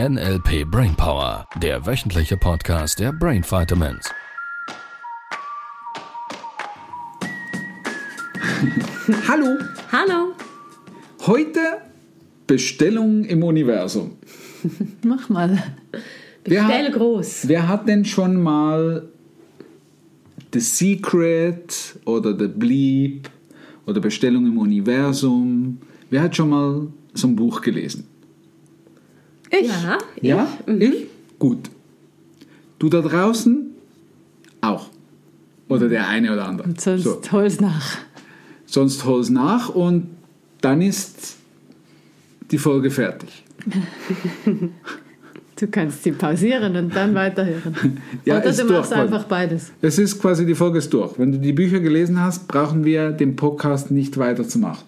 NLP Brainpower, der wöchentliche Podcast der Brain Vitamins. Hallo, Hallo. heute Bestellung im Universum. Mach mal. Wer Bestell hat- groß. Wer hat denn schon mal The Secret oder The Bleep oder Bestellung im Universum? Wer hat schon mal so ein Buch gelesen? Ich. Ja. Ja? Ich? Gut. Du da draußen? Auch. Oder der eine oder andere. Und sonst So. hol's nach. Sonst hol's nach und dann ist die Folge fertig. Du kannst sie pausieren und dann weiterhören. Ja, Oder ist du machst durch, einfach beides. Es ist quasi die Folge ist durch. Wenn du die Bücher gelesen hast, brauchen wir den Podcast nicht weiterzumachen.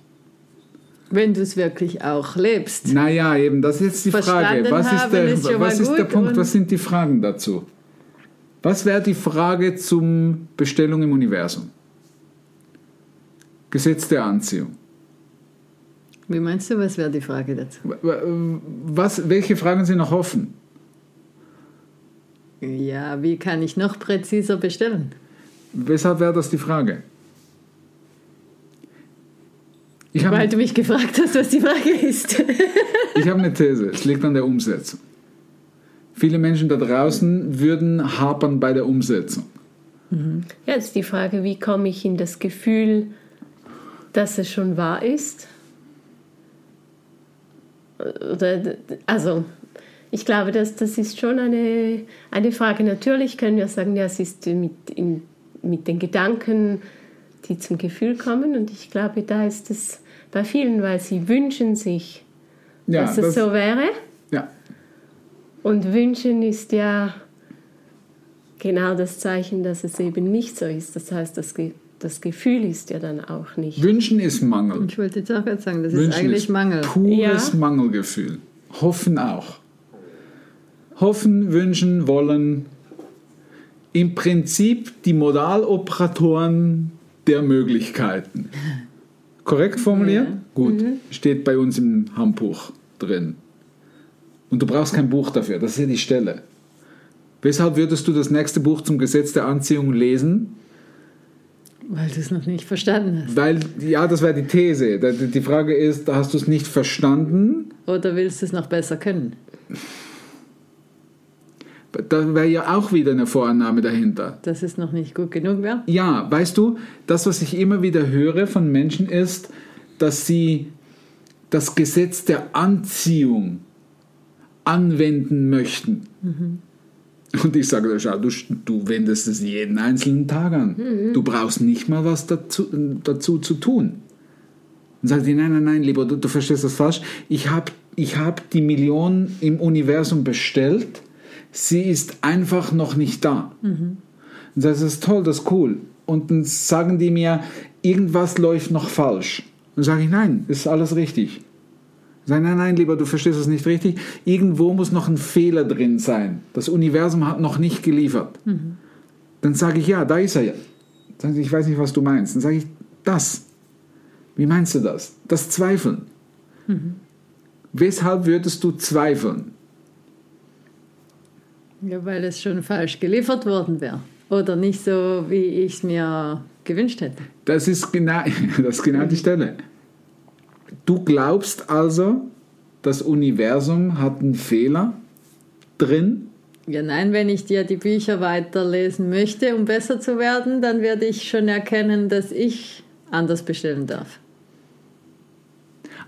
Wenn du es wirklich auch lebst. Naja, eben, das ist jetzt die Frage. Verstanden Was ist der, ist was ist der Punkt? Was sind die Fragen dazu? Was wäre die Frage zum Bestellung im Universum? Gesetz der Anziehung. Wie meinst du, was wäre die Frage dazu? Was, welche Fragen sind noch offen? Ja, wie kann ich noch präziser bestellen? Weshalb wäre das die Frage? Ich Weil du mich gefragt hast, was die Frage ist. Ich habe eine These, es liegt an der Umsetzung. Viele Menschen da draußen würden hapern bei der Umsetzung. Ja, jetzt die Frage, wie komme ich in das Gefühl, dass es schon wahr ist? Oder, also, ich glaube, dass das ist schon eine, eine Frage. Natürlich können wir sagen, ja, es ist mit, in, mit den Gedanken, die zum Gefühl kommen. Und ich glaube, da ist es bei vielen, weil sie wünschen sich, Ja, dass es das, so wäre. ja, Und wünschen ist ja genau das Zeichen, dass es eben nicht so ist. Das heißt, das, Ge das Gefühl ist ja dann auch nicht. Wünschen ist Mangel. Ich wollte jetzt auch gerade sagen, das Wünschen ist eigentlich Mangel. Pures Ja. Mangelgefühl. Hoffen auch. Hoffen, wünschen, wollen. Im Prinzip die Modaloperatoren der Möglichkeiten. Korrekt formuliert? Gut. Steht bei uns im Handbuch drin. Und du brauchst kein Buch dafür. Das ist ja die Stelle. Weshalb würdest du das nächste Buch zum Gesetz der Anziehung lesen? Weil du es noch nicht verstanden hast. Weil, ja, das wäre die These. Die Frage ist, hast du es nicht verstanden? Oder willst du es noch besser können? Da wäre ja auch wieder eine Vorannahme dahinter. Dass es noch nicht gut genug wäre? Ja, weißt du, das, was ich immer wieder höre von Menschen ist, dass sie das Gesetz der Anziehung anwenden möchten. Und ich sage, schau, du, du wendest es jeden einzelnen Tag an. Du brauchst nicht mal was dazu, dazu zu tun. Und sagt die, nein, nein, nein, lieber, du, du verstehst das falsch. Ich habe ich hab die Million im Universum bestellt. Sie ist einfach noch nicht da. Und das ist toll, das ist cool. Und dann sagen die mir, irgendwas läuft noch falsch. Und sage ich, nein, ist alles richtig. Sagen, nein, nein, lieber, du verstehst es nicht richtig. Irgendwo muss noch ein Fehler drin sein. Das Universum hat noch nicht geliefert. Dann sage ich, ja, da ist er ja. Sagen sie, ich weiß nicht, was du meinst. Dann sage ich, das. Wie meinst du das? Das Zweifeln. Weshalb würdest du zweifeln? Ja, weil es schon falsch geliefert worden wäre. Oder nicht so, wie ich es mir gewünscht hätte. Das ist genau, das ist genau die Stelle. Du glaubst also, das Universum hat einen Fehler drin? Ja, nein, wenn ich dir die Bücher weiterlesen möchte, um besser zu werden, dann werde ich schon erkennen, dass ich anders bestellen darf.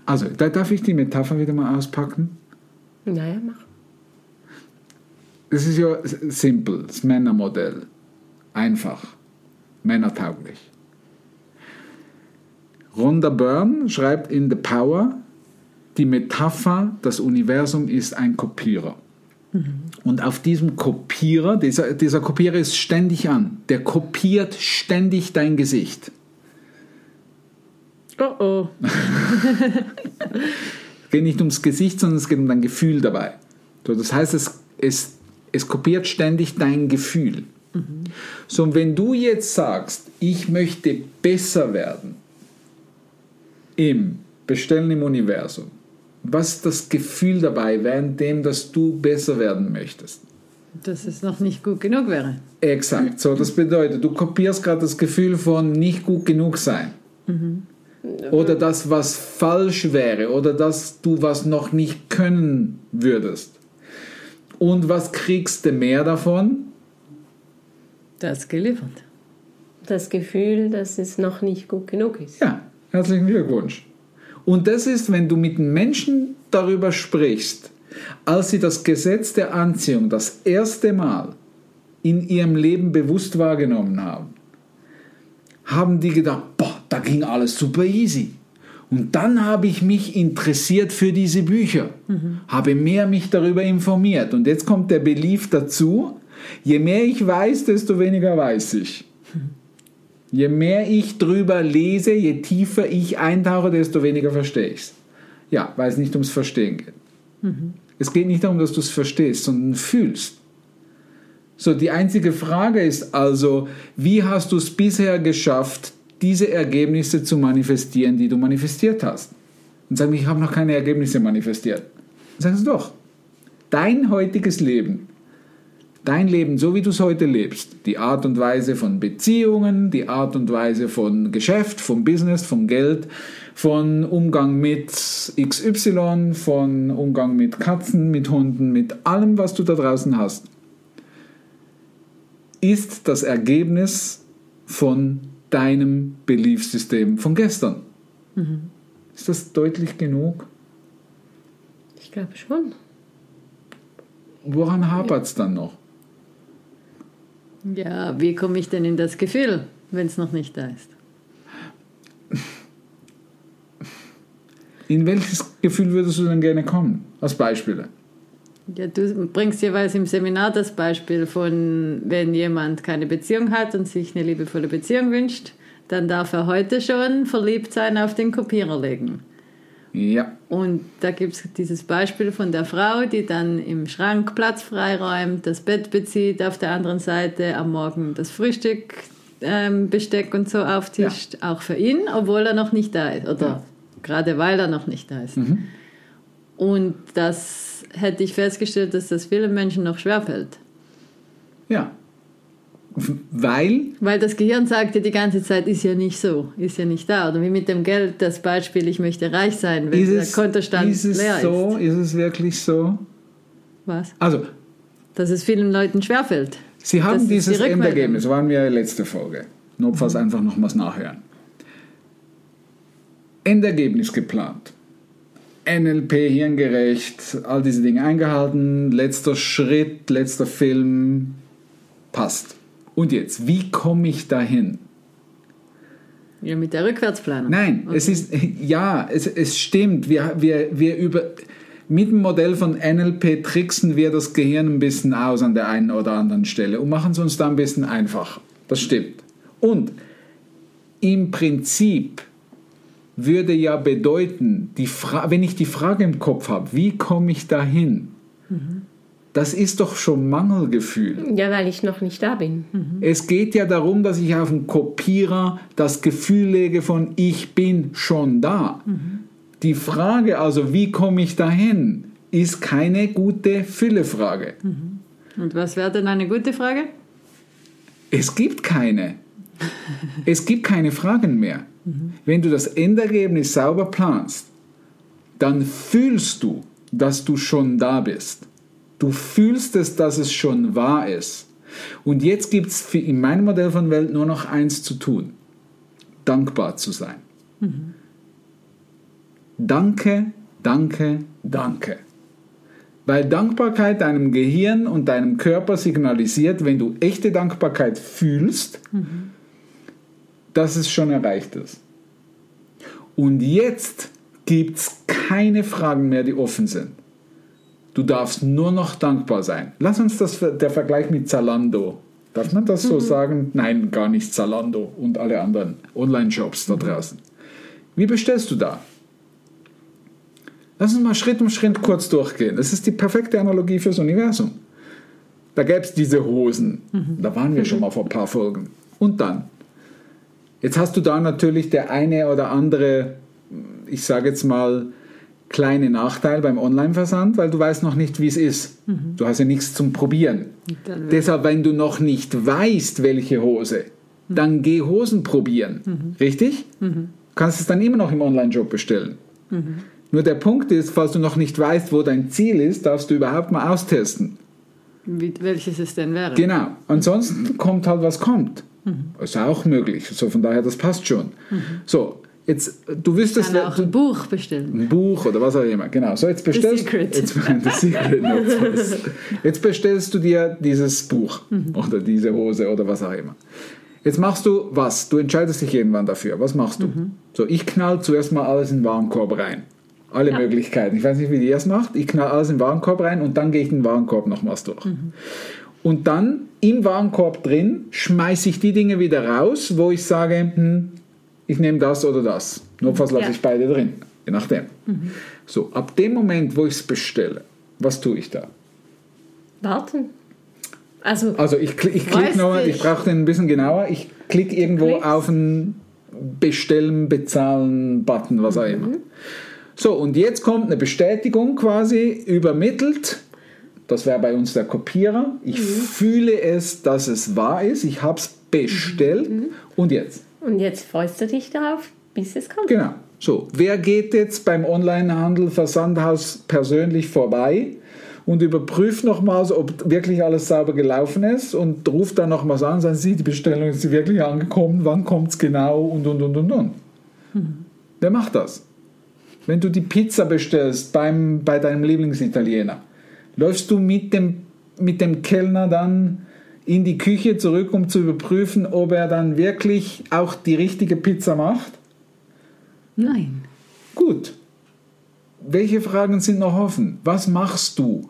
Also, da darf ich die Metapher wieder mal auspacken. Naja, mach. Es ist ja simpel, das Männermodell. Einfach. Männertauglich. Rhonda Byrne schreibt in The Power, die Metapher, das Universum ist ein Kopierer. Und auf diesem Kopierer, dieser, dieser Kopierer ist ständig an. Der kopiert ständig dein Gesicht. Oh oh. Es geht nicht ums Gesicht, sondern es geht um dein Gefühl dabei. So, das heißt, es, es, es kopiert ständig dein Gefühl. So, und wenn du jetzt sagst, ich möchte besser werden im Bestellen im Universum, Was ist das Gefühl dabei, währenddem, dass du besser werden möchtest? Dass es noch nicht gut genug wäre. Exakt. So, das bedeutet, du kopierst gerade das Gefühl von nicht gut genug sein. Oder das, was falsch wäre. Oder dass du was noch nicht können würdest. Und was kriegst du mehr davon? Das geliefert. Das Gefühl, dass es noch nicht gut genug ist. Ja, herzlichen Glückwunsch. Und das ist, wenn du mit Menschen darüber sprichst, als sie das Gesetz der Anziehung das erste Mal in ihrem Leben bewusst wahrgenommen haben, haben die gedacht, boah, da ging alles super easy. Und dann habe ich mich interessiert für diese Bücher, habe mehr mich darüber informiert. Und jetzt kommt der Belief dazu, je mehr ich weiß, desto weniger weiß ich. Je mehr ich drüber lese, je tiefer ich eintauche, desto weniger verstehe ich es. Ja, weil es nicht ums Verstehen geht. Es geht nicht darum, dass du es verstehst, sondern fühlst. So, die einzige Frage ist also, wie hast du es bisher geschafft, diese Ergebnisse zu manifestieren, die du manifestiert hast? Und sag mir, ich habe noch keine Ergebnisse manifestiert. Sagst du doch, dein heutiges Leben, dein Leben, so wie du es heute lebst, die Art und Weise von Beziehungen, die Art und Weise von Geschäft, vom Business, vom Geld, von Umgang mit XY, von Umgang mit Katzen, mit Hunden, mit allem, was du da draußen hast, ist das Ergebnis von deinem Beliefssystem von gestern. Ist das deutlich genug? Ich glaube schon. Woran hapert es dann noch? Ja, wie komme ich denn in das Gefühl, wenn es noch nicht da ist? In welches Gefühl würdest du denn gerne kommen? Als Beispiele. Ja, du bringst jeweils im Seminar das Beispiel von, wenn jemand keine Beziehung hat und sich eine liebevolle Beziehung wünscht, dann darf er heute schon verliebt sein auf den Kopierer legen. Ja. Und da gibt es dieses Beispiel von der Frau, die dann im Schrank Platz freiräumt, das Bett bezieht, auf der anderen Seite am Morgen das Frühstück, ähm, Besteck und so auftischt, auch für ihn, obwohl er noch nicht da ist. Oder Ja. gerade weil er noch nicht da ist. Und das hätte ich festgestellt, dass das vielen Menschen noch schwerfällt. Ja. Weil, Weil das Gehirn sagt dir die ganze Zeit, ist ja nicht so, ist ja nicht da. Oder wie mit dem Geld, das Beispiel, ich möchte reich sein, wenn ist der es, Kontostand ist es leer so, ist. ist es wirklich so? Was? Also, Dass es vielen Leuten schwerfällt. Sie haben die dieses Rückmeldung. Endergebnis, waren wir letzte Folge. Notfalls einfach nochmals nachhören. Endergebnis geplant. NLP hirngerecht, all diese Dinge eingehalten, letzter Schritt, letzter Film, passt. Und jetzt, wie komme ich dahin? Ja, mit der Rückwärtsplanung. Nein, Okay. es ist, ja, es, es stimmt. Wir, wir, wir über, mit dem Modell von NLP tricksen wir das Gehirn ein bisschen aus an der einen oder anderen Stelle und machen es uns da ein bisschen einfacher. Das stimmt. Und im Prinzip würde ja bedeuten, die Fra wenn ich die Frage im Kopf habe, wie komme ich dahin? Das ist doch schon Mangelgefühl. Ja, weil ich noch nicht da bin. Es geht ja darum, dass ich auf den Kopierer das Gefühl lege von ich bin schon da. Die Frage also, wie komme ich dahin, ist keine gute Füllefrage. Und was wäre denn eine gute Frage? Es gibt keine. Es gibt keine Fragen mehr. Wenn du das Endergebnis sauber planst, dann fühlst du, dass du schon da bist. Du fühlst es, dass es schon wahr ist. Und jetzt gibt es in meinem Modell von Welt nur noch eins zu tun. Dankbar zu sein. Danke, danke, danke. Weil Dankbarkeit deinem Gehirn und deinem Körper signalisiert, wenn du echte Dankbarkeit fühlst, dass es schon erreicht ist. Und jetzt gibt es keine Fragen mehr, die offen sind. Du darfst nur noch dankbar sein. Lass uns das, der Vergleich mit Zalando. Darf man das so sagen? Nein, gar nicht Zalando und alle anderen Online-Shops da draußen. Wie bestellst du da? Lass uns mal Schritt um Schritt kurz durchgehen. Das ist die perfekte Analogie fürs Universum. Da gäbe es diese Hosen. Da waren wir schon mal vor ein paar Folgen. Und dann? Jetzt hast du da natürlich der eine oder andere, ich sage jetzt mal, kleine Nachteil beim Online-Versand, weil du weißt noch nicht, wie es ist. Du hast ja nichts zum Probieren. Deshalb, wenn du noch nicht weißt, welche Hose, dann geh Hosen probieren. Richtig? Kannst es dann immer noch im Online-Shop bestellen. Nur der Punkt ist, falls du noch nicht weißt, wo dein Ziel ist, darfst du überhaupt mal austesten. Wie, welches es denn wäre. Genau. Ansonsten kommt halt, was kommt. Ist auch möglich. So, von daher, das passt schon. So, jetzt, du wüsstest, Kann auch ein Buch bestellen. ein Buch oder was auch immer. Genau. So, jetzt bestellst Secret. Jetzt, The Secret. Jetzt bestellst du dir dieses Buch oder diese Hose oder was auch immer. Jetzt machst du was? Du entscheidest dich irgendwann dafür. Was machst du? So, ich knall zuerst mal alles in den Warenkorb rein. Alle Möglichkeiten. Ich weiß nicht, wie ihr es macht. Ich knall alles in den Warenkorb rein und dann gehe ich den Warenkorb nochmals durch. Und dann im Warenkorb drin schmeiße ich die Dinge wieder raus, wo ich sage, hm, ich nehme das oder das. Notfalls lasse Ja. ich beide drin, je nachdem. So, ab dem Moment, wo ich es bestelle, was tue ich da? Warten. Also, Also ich, kli- ich klicke nochmal, ich brauche den ein bisschen genauer, ich klicke irgendwo Klickst. auf einen Bestellen, Bezahlen, Button, was auch immer. So, und jetzt kommt eine Bestätigung quasi übermittelt. Das wäre bei uns der Kopierer. Ich fühle es, dass es wahr ist. Ich habe es bestellt. Und jetzt? und jetzt freust du dich darauf, bis es kommt. Genau. So, wer geht jetzt beim Onlinehandel Versandhaus persönlich vorbei und überprüft nochmals, ob wirklich alles sauber gelaufen ist und ruft dann nochmals an, sagen Sie, die Bestellung ist wirklich angekommen, wann kommt es genau und und und und und. Wer macht das? Wenn du die Pizza bestellst beim, bei deinem Lieblingsitaliener, läufst du mit dem, mit dem Kellner dann in die Küche zurück, um zu überprüfen, ob er dann wirklich auch die richtige Pizza macht? Nein. Gut. Welche Fragen sind noch offen? Was machst du,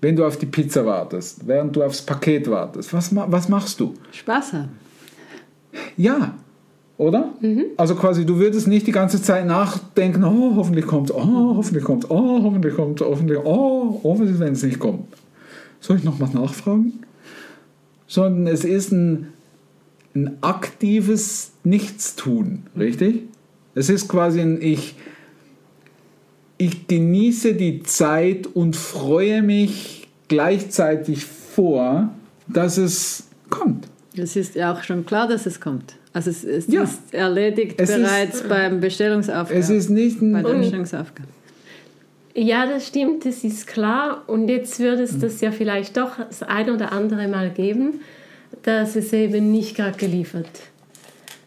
wenn du auf die Pizza wartest, während du aufs Paket wartest? Was, was machst du? Spaß haben. Ja, oder? Also quasi, du würdest nicht die ganze Zeit nachdenken, oh, hoffentlich kommt, oh, hoffentlich kommt, oh, hoffentlich kommt, hoffentlich, oh, oh, was ist, wenn es nicht kommt? Soll ich nochmal nachfragen? Sondern es ist ein, ein aktives Nichtstun, richtig? Es ist quasi ein Ich, ich genieße die Zeit und freue mich gleichzeitig vor, dass es kommt. Es ist ja auch schon klar, dass es kommt. Also es, es Ja. ist erledigt Es ist- bereits beim Bestellungsaufgabe. Es ist nicht bei ein, der Bestellungsaufgabe. Ja, das stimmt, das ist klar. Und jetzt würde es das ja vielleicht doch das ein oder andere Mal geben, dass es eben nicht gerade geliefert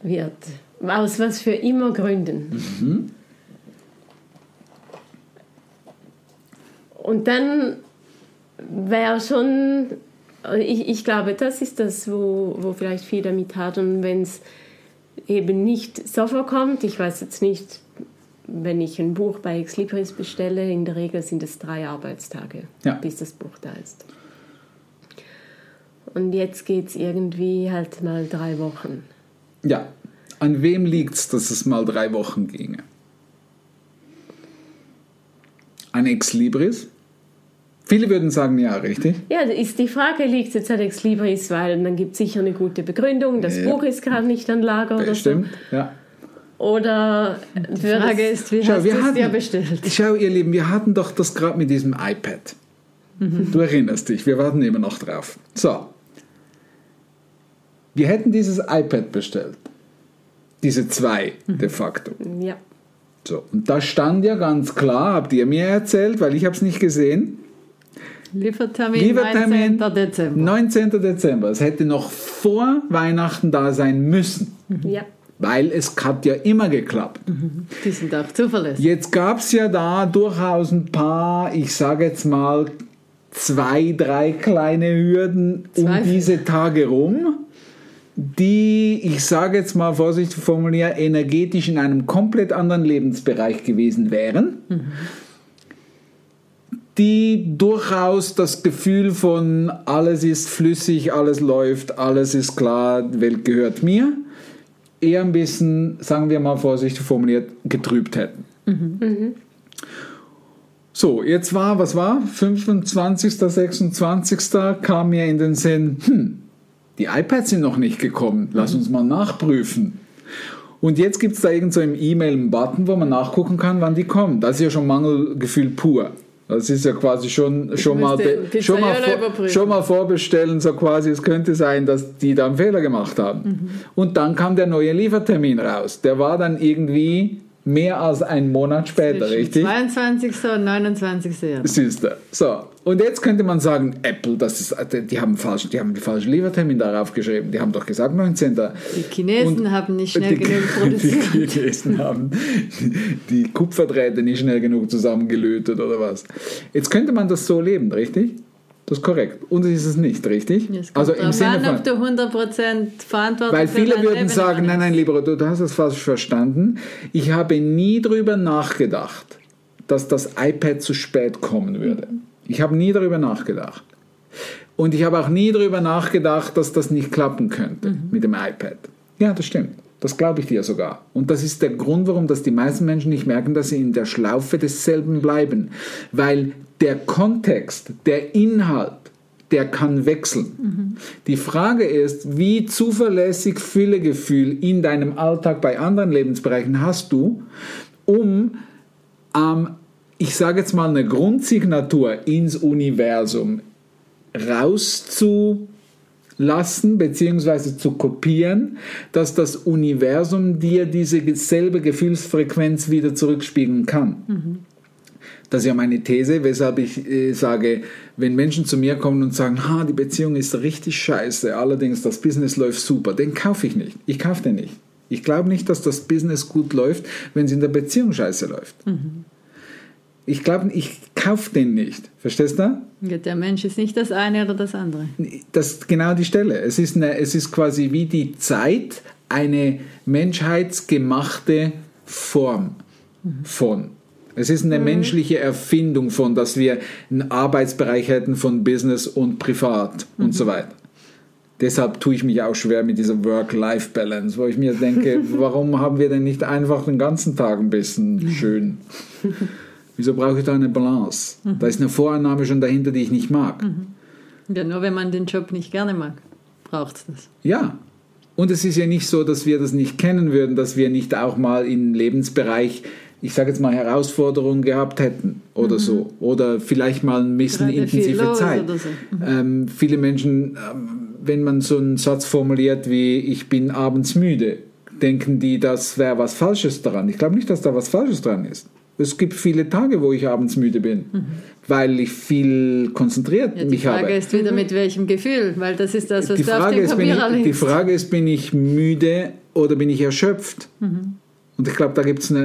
wird. Aus was für immer Gründen. Und dann wäre schon, ich, ich glaube, das ist das, wo, wo vielleicht viele damit hadern, wenn es eben nicht so vorkommt. Ich weiß jetzt nicht, wenn ich ein Buch bei Exlibris bestelle, in der Regel sind es drei Arbeitstage, Ja. bis das Buch da ist. Und jetzt geht es irgendwie halt mal drei Wochen. Ja. An wem liegt es, dass es mal drei Wochen ginge? An Ex Libris? Viele würden sagen ja, richtig? Ja, ist die Frage, liegt es jetzt an Exlibris, weil dann gibt es sicher eine gute Begründung, das Ja. Buch ist gerade nicht an Lager oder Stimmt, ja. so. Oder Die Frage ist, wie Schau, hast wir du es dir bestellt? Schau, ihr Lieben, wir hatten doch das gerade mit diesem iPad. Du erinnerst dich, wir warten immer noch drauf. So. Wir hätten dieses iPad bestellt. Diese zwei de facto. ja. So. Und da stand ja ganz klar, habt ihr mir erzählt, weil ich habe es nicht gesehen, Liefertermin, Liefertermin 19. Dezember. 19. Dezember. Es hätte noch vor Weihnachten da sein müssen, ja. weil es hat ja immer geklappt. Die sind auch zuverlässig. Jetzt gab es ja da durchaus ein paar, ich sage jetzt mal, zwei, drei kleine Hürden um Zweifel. diese Tage rum, die, ich sage jetzt mal vorsichtig formuliert, energetisch in einem komplett anderen Lebensbereich gewesen wären. Die durchaus das Gefühl von alles ist flüssig, alles läuft, alles ist klar, die Welt gehört mir, eher ein bisschen, sagen wir mal vorsichtig formuliert, getrübt hätten. So, jetzt war, was war? 25., 26. kam mir in den Sinn, hm, die iPads sind noch nicht gekommen, lass uns mal nachprüfen. Und jetzt gibt es da irgend so im E-Mail einen Button, wo man nachgucken kann, wann die kommen. Das ist ja schon Mangelgefühl pur. Das ist ja quasi schon, schon, mal, schon, mal vor, schon mal vorbestellen, so quasi, es könnte sein, dass die da einen Fehler gemacht haben. Mhm. Und dann kam der neue Liefertermin raus. Der war dann irgendwie mehr als einen Monat später, Zwischen richtig? 22. und 29. Januar. Siehst du. So, und jetzt könnte man sagen, Apple, das ist, die haben falsch, die haben den falschen Liefertermin darauf geschrieben. Die haben doch gesagt 19. Die Chinesen Und haben nicht schnell die, genug produziert. Die Chinesen haben die, die Kupferdrähte nicht schnell genug zusammengelötet oder was. Jetzt könnte man das so leben, richtig? Das ist korrekt. Und es ist es nicht, richtig? Es Also im Sinne von. ob du 100% Verantwortung Weil viele würden Leben sagen, nein, nein, lieber, du, du hast das falsch verstanden. Ich habe nie darüber nachgedacht, dass das iPad zu spät kommen würde. Ich habe nie darüber nachgedacht. Und ich habe auch nie darüber nachgedacht, dass das nicht klappen könnte mit dem iPad. Ja, das stimmt. Das glaube ich dir sogar. Und das ist der Grund, warum das die meisten Menschen nicht merken, dass sie in der Schlaufe desselben bleiben. Weil der Kontext, der Inhalt, der kann wechseln. Die Frage ist, wie zuverlässig Füllegefühl in deinem Alltag bei anderen Lebensbereichen hast du, um ähm, ich sage jetzt mal, eine Grundsignatur ins Universum rauszulassen bzw. zu kopieren, dass das Universum dir diese selbe Gefühlsfrequenz wieder zurückspiegeln kann. Das ist ja meine These, weshalb ich äh, sage, wenn Menschen zu mir kommen und sagen, ha, die Beziehung ist richtig scheiße, allerdings das Business läuft super, den kaufe ich nicht. Ich kaufe den nicht. Ich glaube nicht, dass das Business gut läuft, wenn es in der Beziehung scheiße läuft. Ich glaube, ich kaufe den nicht. Verstehst du? Der Mensch ist nicht das eine oder das andere. Das ist genau die Stelle. Es ist, eine, es ist quasi wie die Zeit eine menschheitsgemachte Form von. Es ist eine menschliche Erfindung von, dass wir einen Arbeitsbereich hätten von Business und Privat und so weiter. Deshalb tue ich mich auch schwer mit dieser Work-Life-Balance, wo ich mir denke, warum haben wir denn nicht einfach den ganzen Tag ein bisschen schön? Wieso brauche ich da eine Balance? Da ist eine Vorannahme schon dahinter, die ich nicht mag. Ja, nur wenn man den Job nicht gerne mag, braucht es das. Ja. Und es ist ja nicht so, dass wir das nicht kennen würden, dass wir nicht auch mal im Lebensbereich, ich sage jetzt mal, Herausforderungen gehabt hätten oder so. Oder vielleicht mal ein bisschen Gerade intensive Zeit. so. Ähm, viele Menschen, ähm, wenn man so einen Satz formuliert wie ich bin abends müde, denken die, das wäre was Falsches daran. Ich glaube nicht, dass da was Falsches dran ist. Es gibt viele Tage, wo ich abends müde bin, weil ich viel konzentriert Mhm. Ja, die mich Frage habe. ist wieder mit welchem Gefühl, weil das ist das, was Die du auf Frage, dem ist, bin Kopierer ich, die. Frage ist, bin ich müde oder bin ich erschöpft? Mhm. Und ich glaube, da gibt es einen,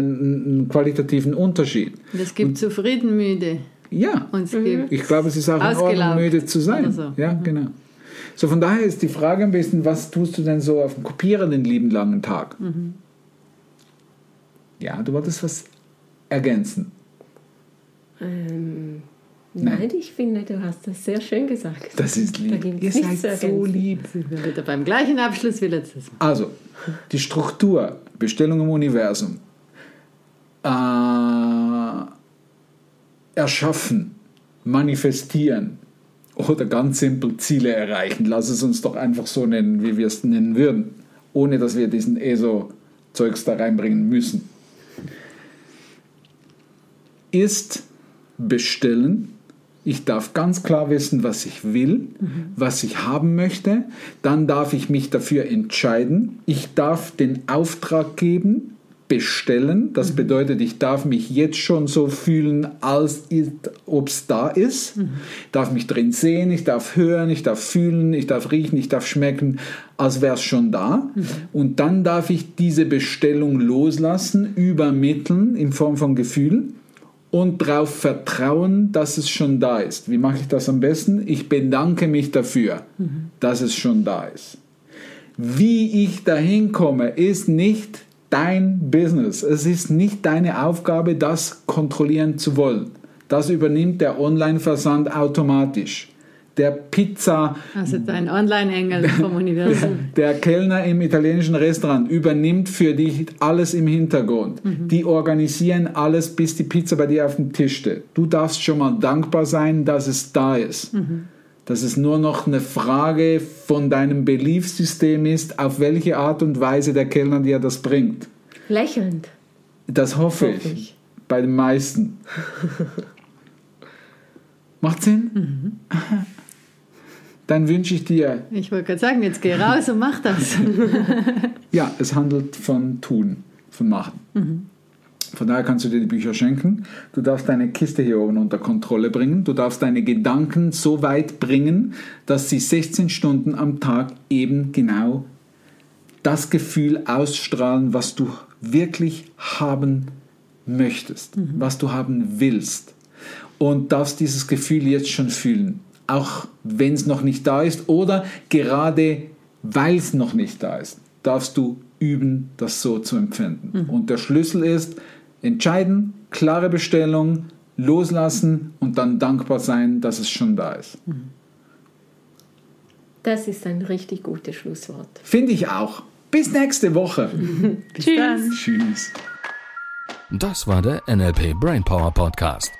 einen qualitativen Unterschied. Es gibt zufrieden müde Ja, und es gibt ich glaube, es ist auch in Ordnung, müde zu sein. so. Ja, genau. So, von daher ist die Frage ein bisschen, was tust du denn so auf dem Kopierer den lieben langen Tag? Mhm. Ja, du wolltest was ergänzen. Ähm, Nein. nein. ich finde, du hast das sehr schön gesagt. Das ist Da lieb. gibt's Ihr seid so lieb. sind wir wieder beim gleichen Abschluss wie letztes Mal. Also, die Struktur, Bestellung im Universum, äh, erschaffen, manifestieren oder ganz simpel Ziele erreichen. Lass es uns doch einfach so nennen, wie wir es nennen würden, ohne dass wir diesen ESO-Zeugs da reinbringen müssen. Ist bestellen. Ich darf ganz klar wissen, was ich will, was ich haben möchte. Dann darf ich mich dafür entscheiden. Ich darf den Auftrag geben, bestellen. Das bedeutet, ich darf mich jetzt schon so fühlen, als ob es da ist. Darf mich drin sehen, ich darf hören, ich darf fühlen, ich darf riechen, ich darf schmecken, als wäre es schon da. Und dann darf ich diese Bestellung loslassen, übermitteln in Form von Gefühl und darauf vertrauen, dass es schon da ist. Wie mache ich das am besten? Ich bedanke mich dafür, dass es schon da ist. Wie ich dahin komme, ist nicht dein Business. Es ist nicht deine Aufgabe, das kontrollieren zu wollen. Das übernimmt der Online-Versand automatisch. Der Pizza Also dein Online-Engel vom Universum. der Kellner im italienischen Restaurant übernimmt für dich alles im Hintergrund. Die organisieren alles, bis die Pizza bei dir auf dem Tisch steht. Du darfst schon mal dankbar sein, dass es da ist. dass es nur noch eine Frage von deinem Beliefssystem ist, auf welche Art und Weise der Kellner dir das bringt. Lächelnd. Das hoffe, Hoffe ich. ich. Bei den meisten. Macht Sinn? Dann wünsche ich dir, Ich wollte gerade sagen, jetzt geh raus und mach das. ja, es handelt von tun, von machen. Von daher kannst du dir die Bücher schenken. Du darfst deine Kiste hier oben unter Kontrolle bringen. Du darfst deine Gedanken so weit bringen, dass sie 16 Stunden am Tag eben genau das Gefühl ausstrahlen, was du wirklich haben möchtest, was du haben willst. Und darfst dieses Gefühl jetzt schon fühlen, auch wenn es noch nicht da ist oder gerade weil es noch nicht da ist, darfst du üben, das so zu empfinden. Und der Schlüssel ist entscheiden, klare Bestellung, loslassen und dann dankbar sein, dass es schon da ist. Das ist ein richtig gutes Schlusswort. Finde ich auch. Bis nächste Woche. Bis dann. Tschüss. Das war der NLP Brainpower Podcast.